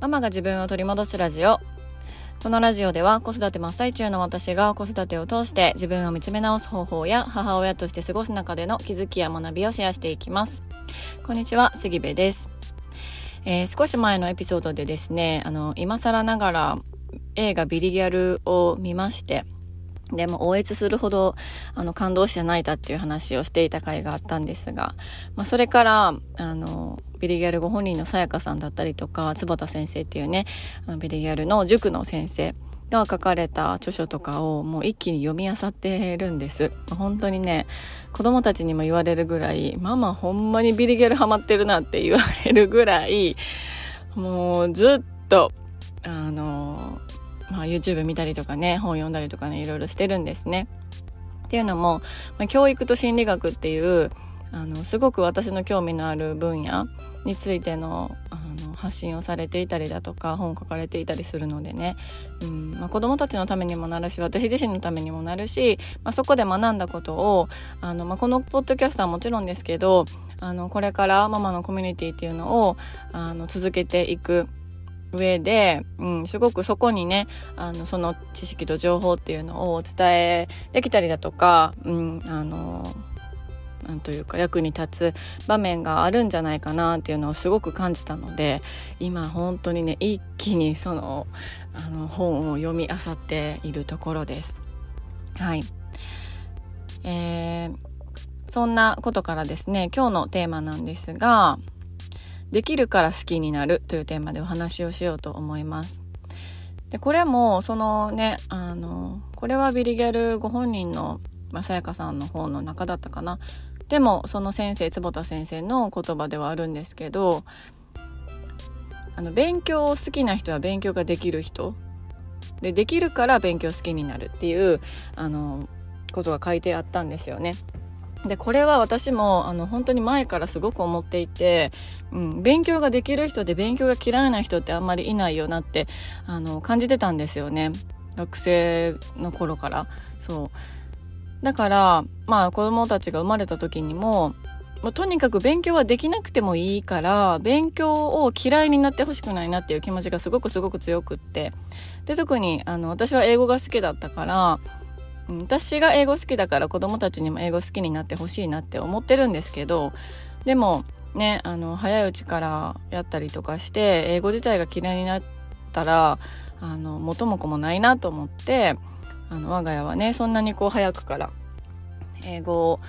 ママが自分を取り戻すラジオ。このラジオでは子育て真っ最中の私が子育てを通して自分を見つめ直す方法や母親として過ごす中での気づきや学びをシェアしていきます。こんにちは杉部です、えー、少し前のエピソードでですねあの今更ながら映画ビリギャルを見ましてでも、応援するほど、あの、感動して泣いたっていう話をしていた回があったんですが、まあ、それから、あの、ビリギャルご本人のさやかさんだったりとか、坪田先生っていうね、あのビリギャルの塾の先生が書かれた著書とかをもう一気に読み漁ってるんです。本当にね、子供たちにも言われるぐらい、ママほんまにビリギャルハマってるなって言われるぐらい、もうずっと、あの、YouTube 見たりとかね、本読んだりとかね、いろいろしてるんですね。っていうのも、まあ、教育と心理学っていうあのすごく私の興味のある分野についてのあの発信をされていたりだとか本を書かれていたりするのでね、うんまあ、子どもたちのためにもなるし私自身のためにもなるし、まあ、そこで学んだことをあの、まあ、このポッドキャストはもちろんですけどあのこれからママのコミュニティっていうのをあの続けていく上で、うん、すごくそこにねあのその知識と情報っていうのをお伝えできたりだとか、うん、あのなんというか役に立つ場面があるんじゃないかなっていうのをすごく感じたので今本当にね一気にそのあの本を読み漁っているところです。はい、えー、そんなことからですね今日のテーマなんですが「できるから好きになる」というテーマでお話をしようと思います。でこれもそのねあのこれはビリギャルご本人のまさやかさんの方の中だったかなでもその先生坪田先生の言葉ではあるんですけどあの勉強を好きな人は勉強ができる人でできるから勉強好きになるっていうあのことが書いてあったんですよね。でこれは私もあの本当に前からすごく思っていて、うん、勉強ができる人で勉強が嫌いな人ってあんまりいないよなってあの感じてたんですよね。学生の頃から。そう。だから、まあ子供たちが生まれた時にも、もうとにかく勉強はできなくてもいいから、勉強を嫌いになってほしくないなっていう気持ちがすごくすごく強くって。で、特に、あの、私は英語が好きだったから、私が英語好きだから子供たちにも英語好きになってほしいなって思ってるんですけど、でも、ね、あの、早いうちからやったりとかして、英語自体が嫌いになったら、あの、元も子もないなと思って、あの我が家はねそんなにこう早くから英語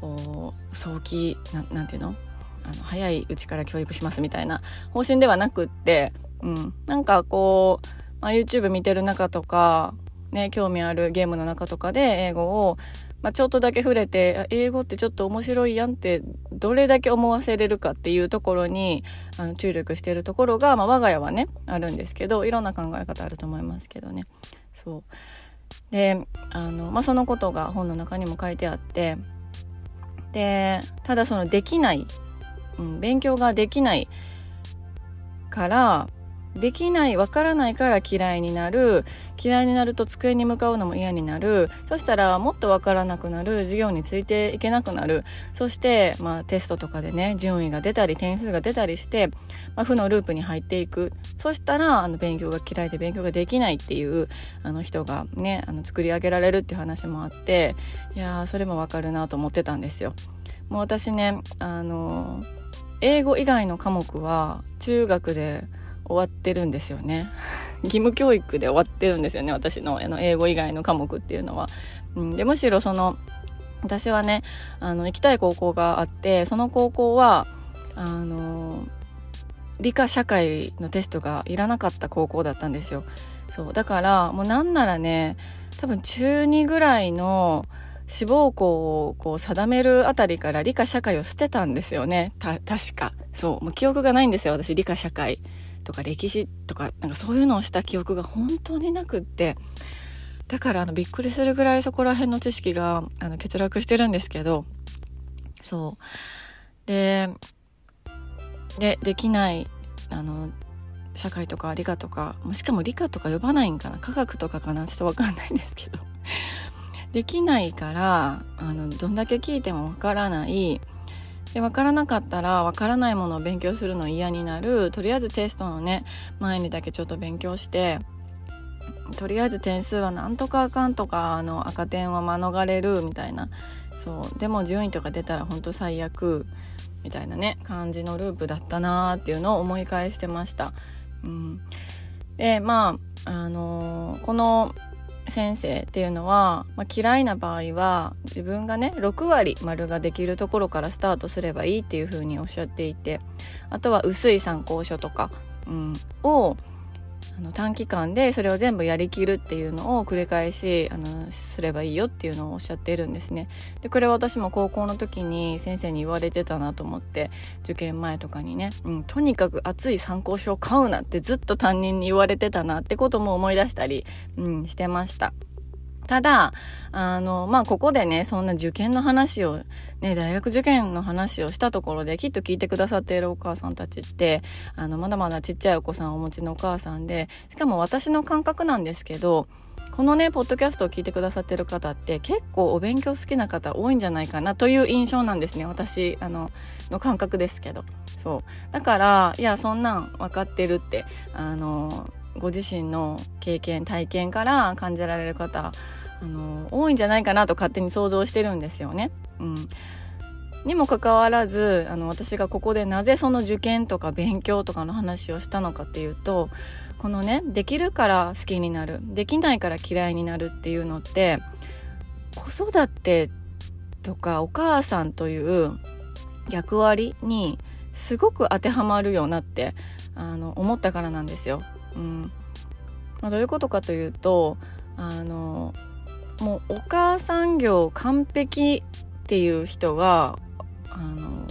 を早期ななんていうの？あの早いうちから教育しますみたいな方針ではなくって、うん、なんかこう、まあ、YouTube 見てる中とか、ね、興味あるゲームの中とかで英語を、まあ、ちょっとだけ触れて英語ってちょっと面白いやんってどれだけ思わせれるかっていうところにあの注力しているところが、まあ、我が家はねあるんですけどいろんな考え方あると思いますけどね。そう。であの、まあ、そのことが本の中にも書いてあってでただそのできない、うん、勉強ができないからできないわからないから嫌いになる。嫌いになると机に向かうのも嫌になる。そしたらもっとわからなくなる。授業についていけなくなる。そして、まあ、テストとかでね順位が出たり点数が出たりして、まあ、負のループに入っていく。そしたらあの勉強が嫌いで勉強ができないっていうあの人がねあの作り上げられるっていう話もあっていやそれもわかるなと思ってたんですよ。もう私ねあの英語以外の科目は中学で終わってるんですよね 義務教育で終わってるんですよね私のあの英語以外の科目っていうのは。うん、でむしろその私はねあの行きたい高校があってその高校はあの理科社会のテストがいらなかった高校だったんですよ。そうだからもうなんならね多分中2ぐらいの志望校をこう定めるあたりから理科社会を捨てたんですよね。た、確か。そう。もう記憶がないんですよ、私、理科社会。とか歴史とかなんかそういうのをした記憶が本当になくって。だからあのびっくりするぐらいそこら辺の知識があの欠落してるんですけど。そう。ででできないあの社会とか理科とかしかも理科とか呼ばないんかな。科学とかかな。ちょっと分かんないんですけど。できないからあのどんだけ聞いてもわからないで分からなかったら分からないものを勉強するの嫌になる。とりあえずテストのね前にだけちょっと勉強してとりあえず点数はなんとかあかんとかあの赤点は免れるみたいな。そう。でも順位とか出たら本当最悪みたいなね感じのループだったなーっていうのを思い返してました。うん、でまああのー、この先生っていうのは、まあ、嫌いな場合は自分がね6割丸ができるところからスタートすればいいっていうふうにおっしゃっていてあとは薄い参考書とか、うん、をあの短期間でそれを全部やりきるっていうのを繰り返しあのすればいいよっていうのをおっしゃっているんですね。でこれは私も高校の時に先生に言われてたなと思って受験前とかにね、うん、とにかく熱い参考書を買うなってずっと担任に言われてたなってことも思い出したり、うん、してました。ただ、あの、まあ、ここでね、そんな受験の話を、ね、大学受験の話をしたところで、きっと聞いてくださっているお母さんたちって、あの、まだまだちっちゃいお子さんをお持ちのお母さんで、しかも私の感覚なんですけど、このね、ポッドキャストを聞いてくださってる方って結構お勉強好きな方多いんじゃないかなという印象なんですね。私、あの、の感覚ですけど。そう。だから、いや、そんなん分かってるって、あの、ご自身の経験体験から感じられる方あの多いんじゃないかなと勝手に想像してるんですよね。うんにもかかわらずあの私がここでなぜその受験とか勉強とかの話をしたのかっていうとこのねできるから好きになるできないから嫌いになるっていうのって子育てとかお母さんという役割にすごく当てはまるよなってあの思ったからなんですよ。うんまあ、どういうことかというとあのもうお母さん業完璧っていう人があの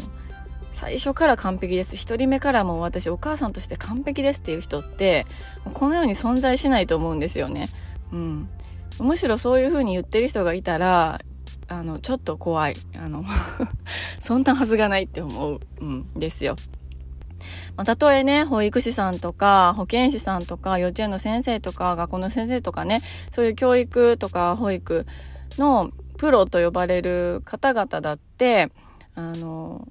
最初から完璧です1人目からも私お母さんとして完璧ですっていう人ってこのように存在しないと思うんですよね。うん、むしろそういう風に言ってる人がいたらあのちょっと怖いあの そんなはずがないって思、うん、ですよ。まあ、たとえね、保育士さんとか、保健師さんとか、幼稚園の先生とか、学校の先生とかね、そういう教育とか保育のプロと呼ばれる方々だって、あの、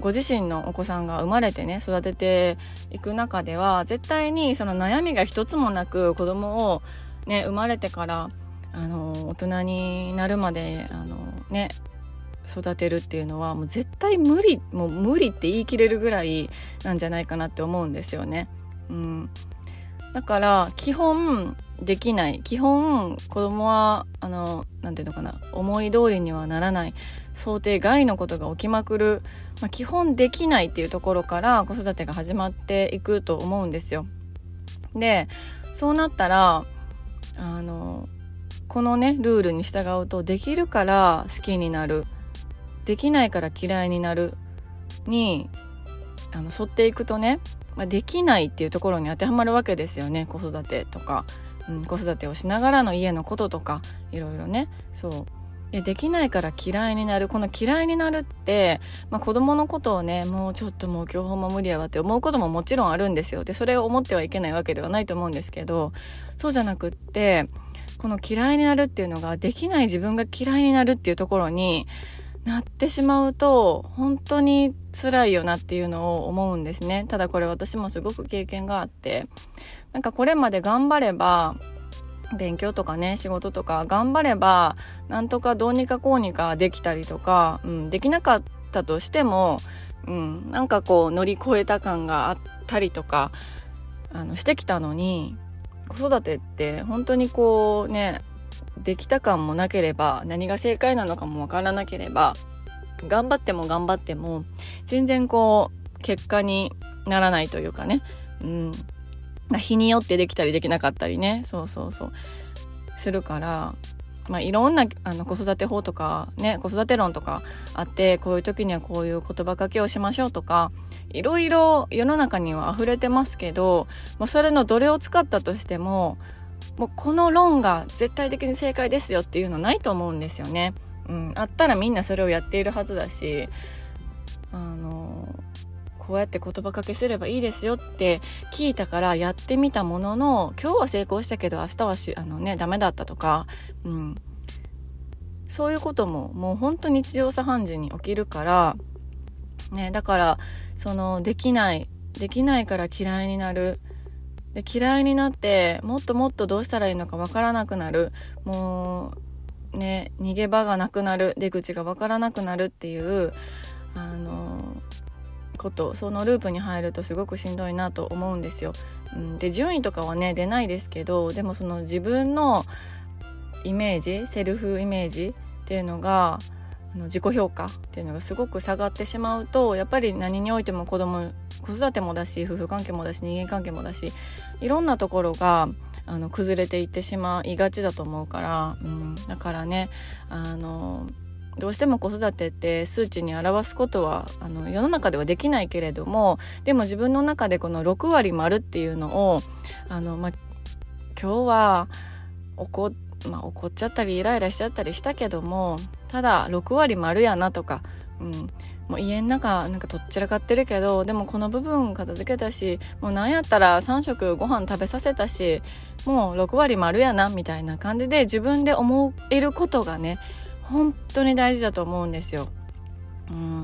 ご自身のお子さんが生まれてね、育てていく中では、絶対にその悩みが一つもなく子供をね、生まれてから、あの、大人になるまで、あの、ね、育てるっていうのはもう絶対無理もう無理って言い切れるぐらいなんじゃないかなって思うんですよね。うん、だから基本できない。基本子供はあのなんていうのかな。思い通りにはならない。想定外のことが起きまくる、まあ、基本できないっていうところから子育てが始まっていくと思うんですよ。でそうなったらあのこのねルールに従うとできるから好きになる。できないから嫌いになるにあの沿っていくとね、まあ、できないっていうところに当てはまるわけですよね。子育てとか、うん、子育てをしながらの家のこととかいろいろね。そう。でできないから嫌いになる。この嫌いになるって、まあ、子供のことをねもうちょっともう今日も無理やわって思うことももちろんあるんですよ。でそれを思ってはいけないわけではないと思うんですけどそうじゃなくってこの嫌いになるっていうのができない自分が嫌いになるっていうところになってしまうと本当に辛いよなっていうのを思うんですね。ただこれ私もすごく経験があって。なんかこれまで頑張れば勉強とかね仕事とか頑張ればなんとかどうにかこうにかできたりとか、うん、できなかったとしても、うん、なんかこう乗り越えた感があったりとかあのしてきたのに子育てって本当にこうねできた感もなければ何が正解なのかもわからなければ頑張っても頑張っても全然こう結果にならないというかね、うん、日によってできたりできなかったりね。そうそうそう。するからまあ、いろんなあの子育て法とかね子育て論とかあってこういう時にはこういう言葉かけをしましょうとかいろいろ世の中には溢れてますけど、まあ、それのどれを使ったとしてももうこの論が絶対的に正解ですよっていうのないと思うんですよね。うん、あったらみんなそれをやっているはずだしあのこうやって言葉かけすればいいですよって聞いたからやってみたものの今日は成功したけど明日はしあのねダメだったとか、うん、そういうことももう本当日常茶飯事に起きるからね、だからそのできないできないから嫌いになるで嫌いになってもっともっとどうしたらいいのかわからなくなる。もうね逃げ場がなくなる。出口がわからなくなるっていうあのこと。そのループに入るとすごくしんどいなと思うんですよ。うん、で順位とかはね出ないですけどでもその自分のイメージセルフイメージっていうのがの自己評価っていうのがすごく下がってしまうとやっぱり何においても子供子育てもだし夫婦関係もだし人間関係もだしいろんなところがあの崩れていってしまいがちだと思うから、うん、だからねあのどうしても子育てって数値に表すことはあの世の中ではできないけれどもでも自分の中でこの6割丸っていうのをあの、ま、今日は怒って,、まあ、怒っちゃったりイライラしちゃったりしたけどもただ6割丸やなとか、うん、もう家の中なんかとっちらかってるけどでもこの部分片付けたしもうなんやったら3食ご飯食べさせたしもう6割丸やなみたいな感じで自分で思えることがね本当に大事だと思うんですよ。うん、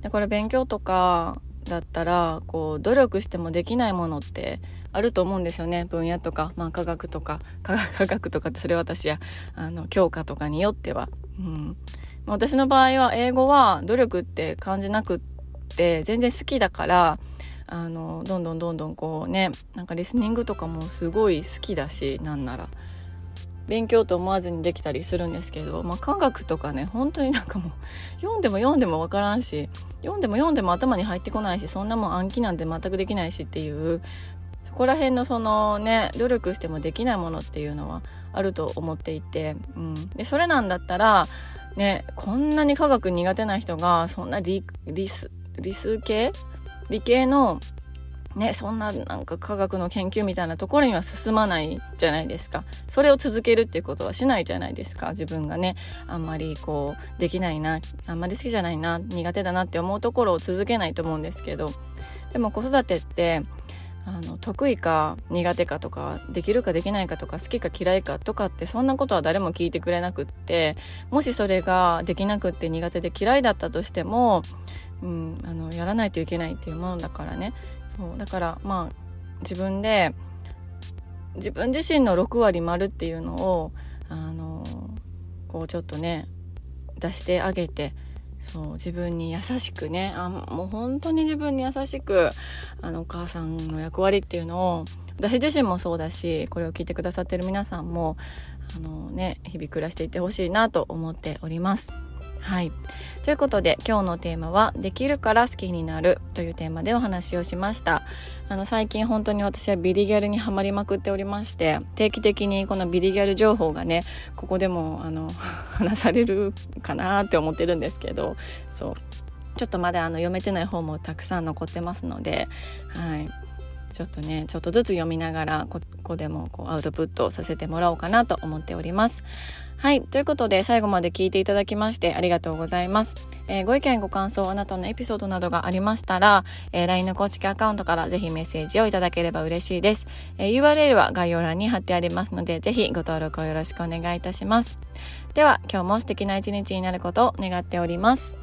でこれ勉強とかだったらこう努力してもできないものってあると思うんですよね。分野とか、まあ、科学とか。科学 とかってそれ私やあの教科とかによっては。うん。私の場合は英語は努力って感じなくって全然好きだからあのどんどんどんどんこうねなんかリスニングとかもすごい好きだしなんなら。勉強と思わずにできたりするんですけど、まあ、科学とかね本当になんかもう読んでも読んでも分からんし読んでも読んでも頭に入ってこないしそんなもん暗記なんて全くできないしっていうそこら辺のそのね努力してもできないものっていうのはあると思っていて、うん、でそれなんだったらねこんなに科学苦手な人がそんな理理数理数系？理系のね、そんななんか科学の研究みたいなところには進まないじゃないですか。それを続けるっていうことはしないじゃないですか。自分がね、あんまりこう、できないな、あんまり好きじゃないな、苦手だなって思うところを続けないと思うんですけど、でも子育てって、あの得意か苦手かとかできるかできないかとか好きか嫌いかとかってそんなことは誰も聞いてくれなくってもしそれができなくって苦手で嫌いだったとしても、うん、あのやらないといけないっていうものだからね。そうだからまあ自分で自分自身の6割丸っていうのをあのこうちょっとね出してあげてそう自分に優しくねあもう本当に自分に優しくあのお母さんの役割っていうのを私自身もそうだしこれを聞いてくださってる皆さんもあのね日々暮らしていってほしいなと思っております。はい。ということで今日のテーマはできるから好きになるというテーマでお話をしました。あの最近本当に私はビリギャルにはまりまくっておりまして定期的にこのビリギャル情報がねここでもあの 話されるかなって思ってるんですけどそうちょっとまだあの読めてない方もたくさん残ってますのではいちょっとねちょっとずつ読みながらここでもこうアウトプットさせてもらおうかなと思っております。はい。ということで、最後まで聞いていただきましてありがとうございます。えー、ご意見、ご感想、あなたのエピソードなどがありましたら、えー、LINE の公式アカウントからぜひメッセージをいただければ嬉しいです。えー、URL は概要欄に貼ってありますので、ぜひご登録をよろしくお願いいたします。では、今日も素敵な一日になることを願っております。